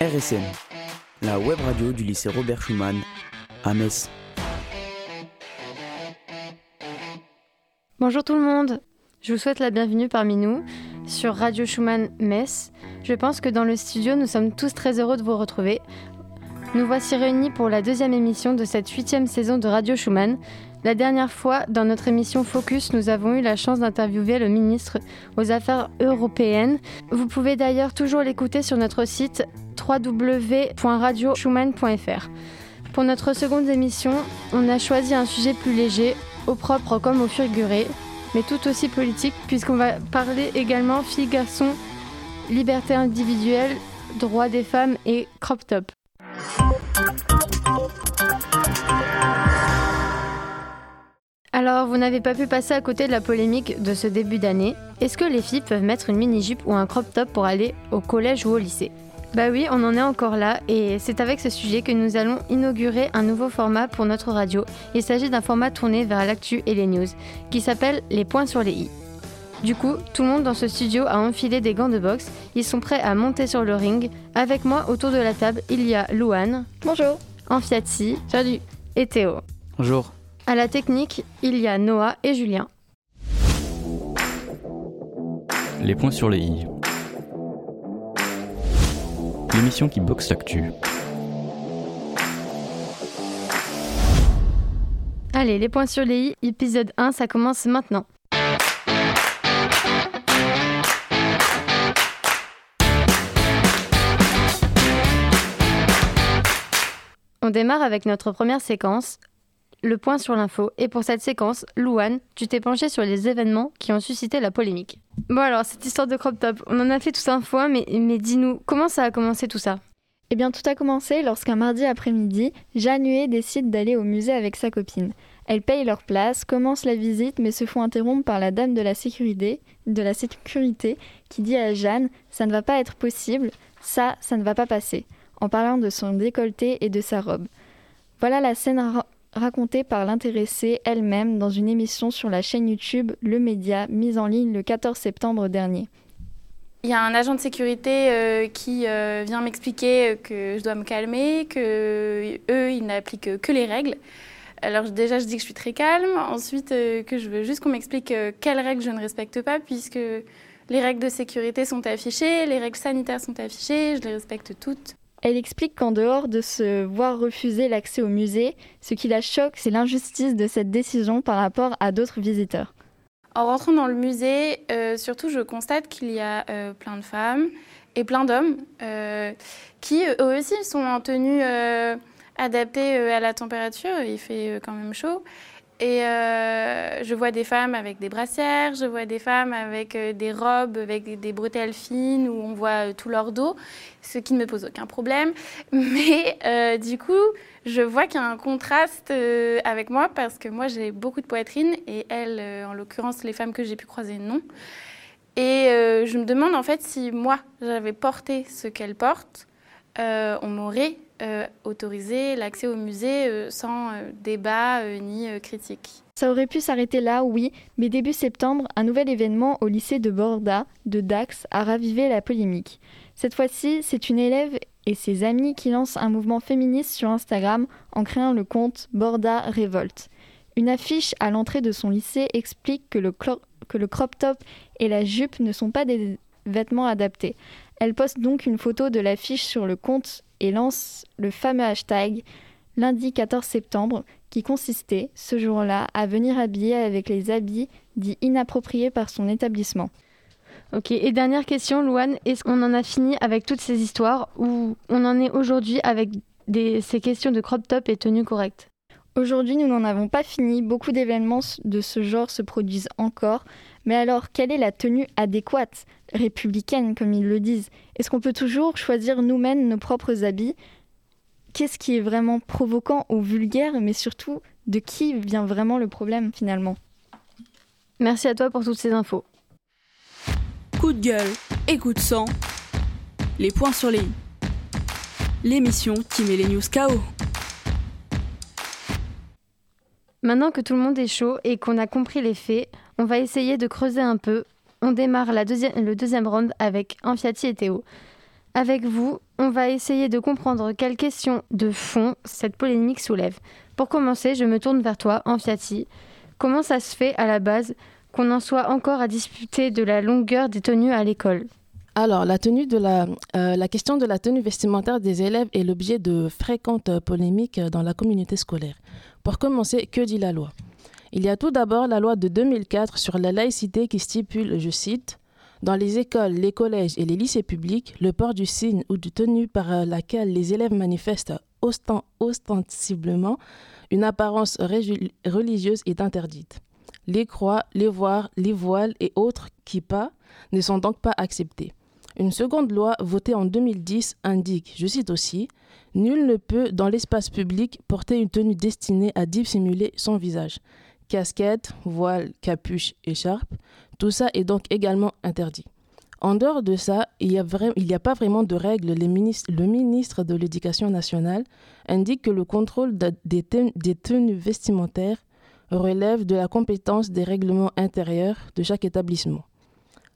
RSM, la web radio du lycée Robert Schumann à Metz. Bonjour tout le monde, je vous souhaite la bienvenue parmi nous sur Radio Schumann Metz. Je pense que dans le studio, nous sommes tous très heureux de vous retrouver. Nous voici réunis pour la deuxième émission de cette huitième saison de Radio Schumann. La dernière fois, dans notre émission Focus, nous avons eu la chance d'interviewer le ministre aux Affaires européennes. Vous pouvez d'ailleurs toujours l'écouter sur notre site www.radioschumann.fr. Pour notre seconde émission, on a choisi un sujet plus léger, au propre comme au figuré, mais tout aussi politique, puisqu'on va parler également filles-garçons, liberté individuelle, droits des femmes et crop top. Alors, vous n'avez pas pu passer à côté de la polémique de ce début d'année. Est-ce que les filles peuvent mettre une mini-jupe ou un crop top pour aller au collège ou au lycée? Bah oui, on en est encore là et c'est avec ce sujet que nous allons inaugurer un nouveau format pour notre radio. Il s'agit d'un format tourné vers l'actu et les news, qui s'appelle Les points sur les i. Du coup, tout le monde dans ce studio a enfilé des gants de boxe. Ils sont prêts à monter sur le ring. Avec moi, autour de la table, il y a Louane. Bonjour. Amphiati. Salut. Et Théo. Bonjour. À la technique, il y a Noah et Julien. Les points sur les i. L'émission qui boxe l'actu. Allez, les points sur les i, épisode 1, ça commence maintenant. On démarre avec notre première séquence, le point sur l'info. Et pour cette séquence, Louane, tu t'es penchée sur les événements qui ont suscité la polémique. Bon alors, cette histoire de crop top, on en a fait tout un fois, mais, mais dis-nous, comment ça a commencé tout ça? Eh bien, tout a commencé lorsqu'un mardi après-midi, Jeanne Huet décide d'aller au musée avec sa copine. Elles payent leur place, commencent la visite, mais se font interrompre par la dame de la sécurité, de la sécurité qui dit à Jeanne Ça ne va pas être possible, ça, ça ne va pas passer, en parlant de son décolleté et de sa robe. Voilà la scène racontée par l'intéressée elle-même dans une émission sur la chaîne YouTube Le Média, mise en ligne le 14 septembre dernier. Il y a un agent de sécurité euh, qui euh, vient m'expliquer euh, que je dois me calmer, que eux ils n'appliquent que les règles. Alors déjà je dis que je suis très calme, ensuite que je veux juste qu'on m'explique quelles règles je ne respecte pas puisque les règles de sécurité sont affichées, les règles sanitaires sont affichées, je les respecte toutes. Elle explique qu'en dehors de se voir refuser l'accès au musée, ce qui la choque, c'est l'injustice de cette décision par rapport à d'autres visiteurs. En rentrant dans le musée, euh, surtout, je constate qu'il y a euh, plein de femmes et plein d'hommes euh, qui, eux aussi, sont en tenue adaptée à la température. Il fait quand même chaud. Et euh, je vois des femmes avec des brassières, je vois des femmes avec euh, des robes, avec des, bretelles fines où on voit euh, tout leur dos, ce qui ne me pose aucun problème. Mais du coup, je vois qu'il y a un contraste avec moi parce que moi j'ai beaucoup de poitrine et elles, en l'occurrence les femmes que j'ai pu croiser, non. Et je me demande en fait si moi j'avais porté ce qu'elles portent, on m'aurait euh, autorisé l'accès au musée euh, sans euh, débat ni critique. Ça aurait pu s'arrêter là, oui, mais début septembre, un nouvel événement au lycée de Borda, de Dax, a ravivé la polémique. Cette fois-ci, c'est une élève et ses amis qui lancent un mouvement féministe sur Instagram en créant le compte Borda Révolte. Une affiche à l'entrée de son lycée explique que le crop top et la jupe ne sont pas des vêtements adaptés. Elle poste donc une photo de l'affiche sur le compte et lance le fameux hashtag lundi 14 septembre qui consistait, ce jour-là, à venir habiller avec les habits dits inappropriés par son établissement. Ok, et dernière question, Louane, est-ce qu'on en a fini avec toutes ces histoires ou on en est aujourd'hui avec des, ces questions de crop top et tenue correcte? Aujourd'hui, nous n'en avons pas fini, beaucoup d'événements de ce genre se produisent encore, mais alors quelle est la tenue adéquate, républicaine comme ils le disent? Est-ce qu'on peut toujours choisir nous-mêmes nos propres habits? Qu'est-ce qui est vraiment provoquant ou vulgaire, mais surtout, de qui vient vraiment le problème finalement? Merci à toi pour toutes ces infos. Coup de gueule et coup de sang. Les points sur les i. L'émission qui met les news KO. Maintenant que tout le monde est chaud et qu'on a compris les faits, on va essayer de creuser un peu. On démarre la le deuxième round avec Amphiati et Théo. Avec vous, on va essayer de comprendre quelles questions de fond cette polémique soulève. Pour commencer, je me tourne vers toi, Amfiati. Comment ça se fait à la base qu'on en soit encore à disputer de la longueur des tenues à l'école? Alors, la, tenue de euh, la question de la tenue vestimentaire des élèves est l'objet de fréquentes polémiques dans la communauté scolaire. Pour commencer, que dit la loi? Il y a tout d'abord la loi de 2004 sur la laïcité qui stipule, je cite, Dans les écoles, les collèges et les lycées publics, le port du signe ou du tenue par laquelle les élèves manifestent ostensiblement une apparence religieuse est interdite. Les croix, les voiles, les voiles et autres kippas ne sont donc pas acceptés. Une seconde loi votée en 2010 indique, je cite aussi, Nul ne peut, dans l'espace public, porter une tenue destinée à dissimuler son visage. Casquette, voile, capuche, écharpe, tout ça est donc également interdit. En dehors de ça, il n'y a, pas vraiment de règles. le ministre de l'Éducation nationale indique que le contrôle des, des tenues vestimentaires relève de la compétence des règlements intérieurs de chaque établissement.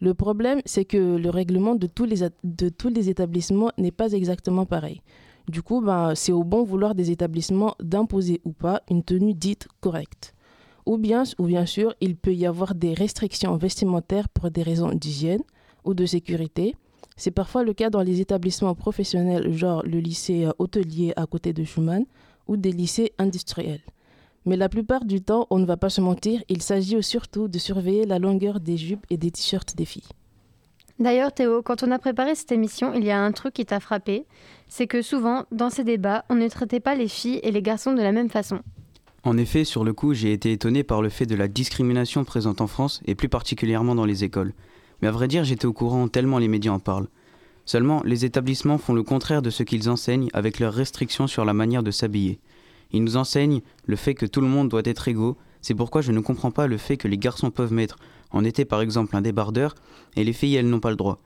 Le problème, c'est que le règlement de tous les, de tous les établissements n'est pas exactement pareil. Du coup, ben, c'est au bon vouloir des établissements d'imposer ou pas une tenue dite correcte. Ou bien, ou bien sûr, il peut y avoir des restrictions vestimentaires pour des raisons d'hygiène ou de sécurité. C'est parfois le cas dans les établissements professionnels, genre le lycée euh, hôtelier à côté de Schumann ou des lycées industriels. Mais la plupart du temps, on ne va pas se mentir, il s'agit surtout de surveiller la longueur des jupes et des t-shirts des filles. D'ailleurs, Théo, quand on a préparé cette émission, il y a un truc qui t'a frappé, c'est que souvent, dans ces débats, on ne traitait pas les filles et les garçons de la même façon. En effet, sur le coup, j'ai été étonné par le fait de la discrimination présente en France, et plus particulièrement dans les écoles. Mais à vrai dire, j'étais au courant tellement les médias en parlent. Seulement, les établissements font le contraire de ce qu'ils enseignent avec leurs restrictions sur la manière de s'habiller. Il nous enseigne le fait que tout le monde doit être égaux. C'est pourquoi je ne comprends pas le fait que les garçons peuvent mettre en été par exemple un débardeur et les filles elles n'ont pas le droit.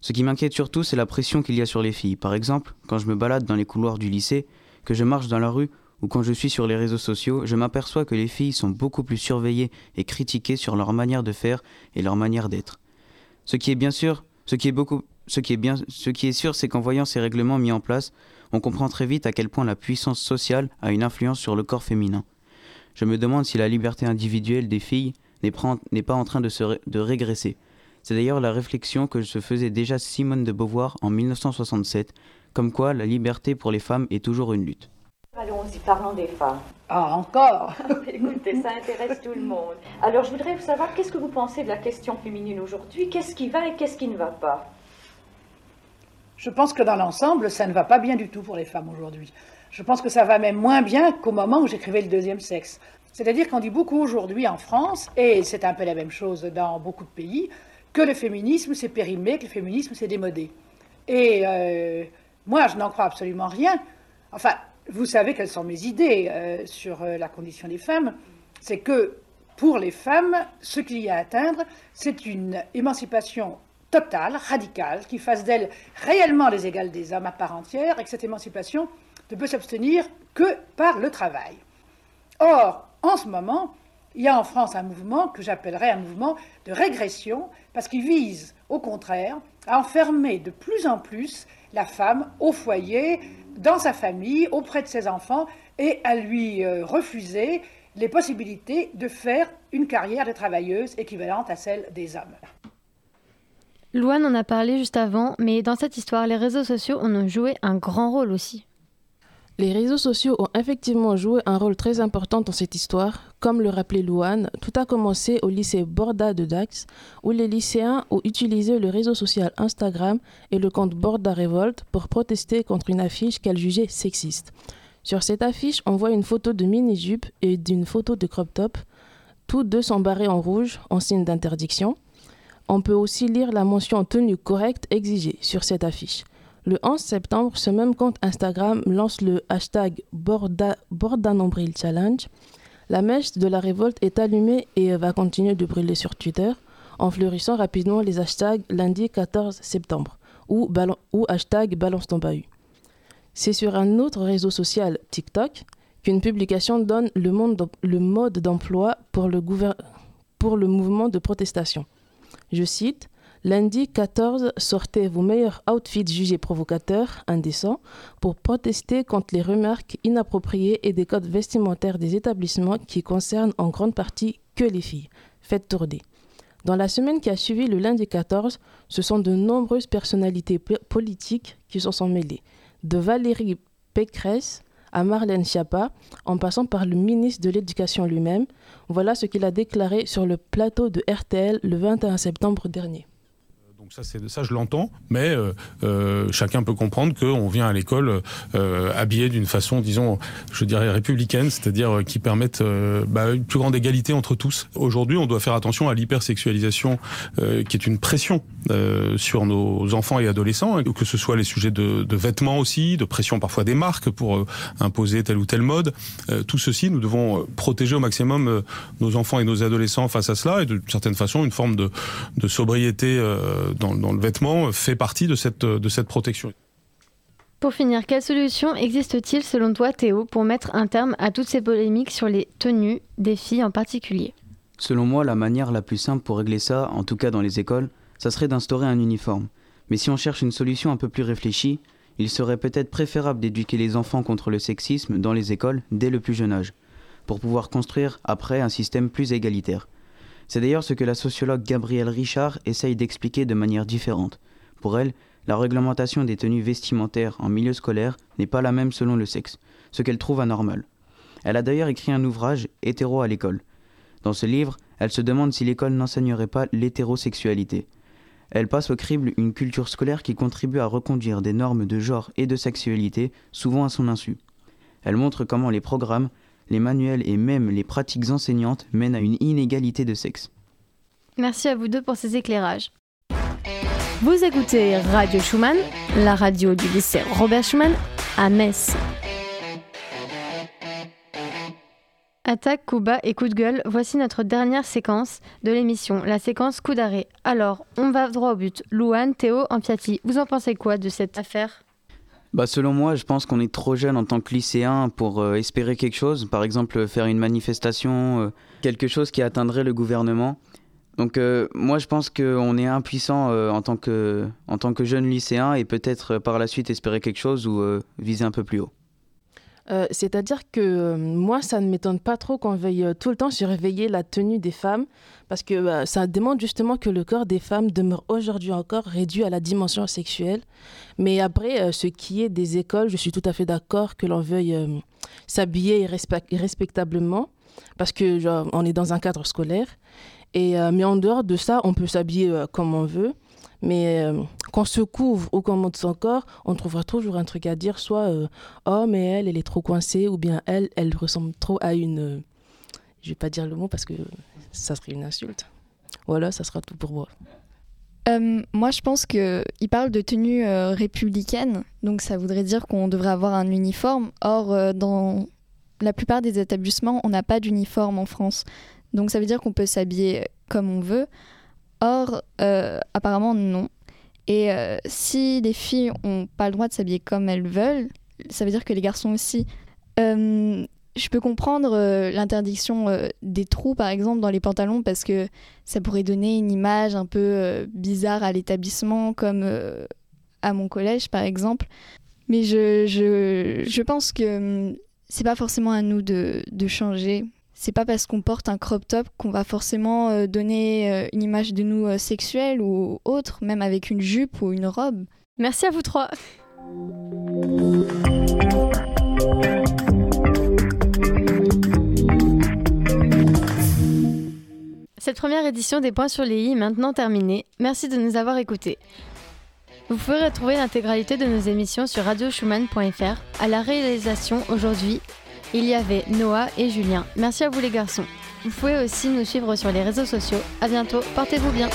Ce qui m'inquiète surtout c'est la pression qu'il y a sur les filles. Par exemple, quand je me balade dans les couloirs du lycée, que je marche dans la rue ou quand je suis sur les réseaux sociaux, je m'aperçois que les filles sont beaucoup plus surveillées et critiquées sur leur manière de faire et leur manière d'être. Ce qui est bien sûr, ce qui est beaucoup ce qui est bien ce qui est sûr c'est qu'en voyant ces règlements mis en place, on comprend très vite à quel point la puissance sociale a une influence sur le corps féminin. Je me demande si la liberté individuelle des filles n'est pas en train de, se de régresser. C'est d'ailleurs la réflexion que se faisait déjà Simone de Beauvoir en 1967, comme quoi la liberté pour les femmes est toujours une lutte. Allons-y, parlons des femmes. Ah, encore Écoutez, ça intéresse tout le monde. Alors, je voudrais vous savoir, qu'est-ce que vous pensez de la question féminine aujourd'hui? Qu'est-ce qui va et qu'est-ce qui ne va pas? Je pense que dans l'ensemble, ça ne va pas bien du tout pour les femmes aujourd'hui. Je pense que ça va même moins bien qu'au moment où j'écrivais le deuxième sexe. C'est-à-dire qu'on dit beaucoup aujourd'hui en France, et c'est un peu la même chose dans beaucoup de pays, que le féminisme c'est périmé, que le féminisme c'est démodé. Et euh, moi, je n'en crois absolument rien. Enfin, vous savez quelles sont mes idées euh, sur euh, la condition des femmes. C'est que pour les femmes, ce qu'il y a à atteindre, c'est une émancipation totale, radicale, qui fasse d'elles réellement les égales des hommes à part entière, et que cette émancipation ne peut s'abstenir que par le travail. Or, en ce moment, il y a en France un mouvement que j'appellerais un mouvement de régression, parce qu'il vise, au contraire, à enfermer de plus en plus la femme au foyer, dans sa famille, auprès de ses enfants, et à lui euh, refuser les possibilités de faire une carrière de travailleuse équivalente à celle des hommes. Louane en a parlé juste avant, mais dans cette histoire, les réseaux sociaux ont joué un grand rôle aussi. Les réseaux sociaux ont effectivement joué un rôle très important dans cette histoire. Comme le rappelait Louane, tout a commencé au lycée Borda de Dax, où les lycéens ont utilisé le réseau social Instagram et le compte Borda Revolt pour protester contre une affiche qu'elle jugeait sexiste. Sur cette affiche, on voit une photo de mini-jupe et d'une photo de crop top. Tous deux sont barrés en rouge en signe d'interdiction. On peut aussi lire la mention tenue correcte exigée sur cette affiche. Le 11 septembre, ce même compte Instagram lance le hashtag Borda, Nombril Challenge. La mèche de la révolte est allumée et va continuer de brûler sur Twitter en fleurissant rapidement les hashtags lundi 14 septembre ou, hashtag balance ton bahut. C'est sur un autre réseau social, TikTok, qu'une publication donne le, mode d'emploi pour le mouvement de protestation. Je cite Lundi 14, sortez vos meilleurs outfits jugés provocateurs, indécents, pour protester contre les remarques inappropriées et des codes vestimentaires des établissements qui concernent en grande partie que les filles. Faites tourner. Dans la semaine qui a suivi le lundi 14, ce sont de nombreuses personnalités politiques qui se sont mêlées. De Valérie Pécresse à Marlène Schiappa, en passant par le ministre de l'Éducation lui-même. Voilà ce qu'il a déclaré sur le plateau de RTL le 21 septembre dernier ça, ça je l'entends, mais euh, euh, chacun peut comprendre qu'on vient à l'école euh, habillé d'une façon, disons, je dirais républicaine, c'est-à-dire qui permette bah, une plus grande égalité entre tous. Aujourd'hui, on doit faire attention à l'hypersexualisation, qui est une pression sur nos enfants et adolescents, hein, que ce soit les sujets de, de, vêtements aussi, de pression parfois des marques pour imposer telle ou telle mode. tout ceci, nous devons protéger au maximum nos enfants et nos adolescents face à cela, et d'une certaine façon, une forme de, de sobriété dans, le vêtement fait partie de cette, de cette protection. Pour finir, quelle solution existe-t-il selon toi Théo pour mettre un terme à toutes ces polémiques sur les tenues des filles en particulier? Selon moi, la manière la plus simple pour régler ça, en tout cas dans les écoles, ça serait d'instaurer un uniforme. Mais si on cherche une solution un peu plus réfléchie, il serait peut-être préférable d'éduquer les enfants contre le sexisme dans les écoles dès le plus jeune âge, pour pouvoir construire après un système plus égalitaire. C'est d'ailleurs ce que la sociologue Gabrielle Richard essaye d'expliquer de manière différente. Pour elle, la réglementation des tenues vestimentaires en milieu scolaire n'est pas la même selon le sexe, ce qu'elle trouve anormal. Elle a d'ailleurs écrit un ouvrage Hétéro à l'école. Dans ce livre, elle se demande si l'école n'enseignerait pas l'hétérosexualité. Elle passe au crible une culture scolaire qui contribue à reconduire des normes de genre et de sexualité, souvent à son insu. Elle montre comment les programmes, les manuels et même les pratiques enseignantes mènent à une inégalité de sexe. Merci à vous deux pour ces éclairages. Vous écoutez Radio Schumann, la radio du lycée Robert Schumann à Metz. Attaque, coup bas et coup de gueule, voici notre dernière séquence de l'émission, la séquence coup d'arrêt. Alors, on va droit au but. Louane, Théo, Ampiati, vous en pensez quoi de cette affaire? Bah selon moi, je pense qu'on est trop jeune en tant que lycéen pour euh, espérer quelque chose. Par exemple, faire une manifestation, euh, quelque chose qui atteindrait le gouvernement. Donc euh, moi, je pense qu'on est impuissant en, tant que, en tant que jeune lycéen et peut-être par la suite espérer quelque chose ou viser un peu plus haut. Euh, c'est-à-dire que euh, moi, ça ne m'étonne pas trop qu'on veuille euh, tout le temps surveiller la tenue des femmes, parce que ça demande justement que le corps des femmes demeure aujourd'hui encore réduit à la dimension sexuelle. Mais après, ce qui est des écoles, je suis tout à fait d'accord que l'on veuille s'habiller respectablement, parce que on est dans un cadre scolaire. Et, mais en dehors de ça, on peut s'habiller comme on veut. Mais euh, qu'on se couvre ou qu'on monte son corps, on trouvera toujours un truc à dire, soit euh, oh mais elle, elle est trop coincée, ou bien elle, elle ressemble trop à une. Euh, je vais pas dire le mot parce que ça serait une insulte. Voilà, ça sera tout pour moi. moi, je pense qu'il parle de tenue républicaine, donc ça voudrait dire qu'on devrait avoir un uniforme. Or, dans la plupart des établissements, on n'a pas d'uniforme en France. Donc ça veut dire qu'on peut s'habiller comme on veut. Or, euh, apparemment, non. Et euh, si les filles n'ont pas le droit de s'habiller comme elles veulent, ça veut dire que les garçons aussi. Euh, je peux comprendre l'interdiction des trous, par exemple, dans les pantalons, parce que ça pourrait donner une image un peu bizarre à l'établissement, comme à mon collège, par exemple. Mais je, je, je pense que hum, c'est pas forcément à nous de, de changer c'est pas parce qu'on porte un crop top qu'on va forcément euh, donner euh, une image de nous euh, sexuelle ou autre, même avec une jupe ou une robe. Merci à vous trois. Cette première édition des Points sur les i est maintenant terminée. Merci de nous avoir écoutés. Vous pouvez retrouver l'intégralité de nos émissions sur radioschumann.fr. À la réalisation aujourd'hui, il y avait Noah et Julien. Merci à vous les garçons. Vous pouvez aussi nous suivre sur les réseaux sociaux. À bientôt, portez-vous bien.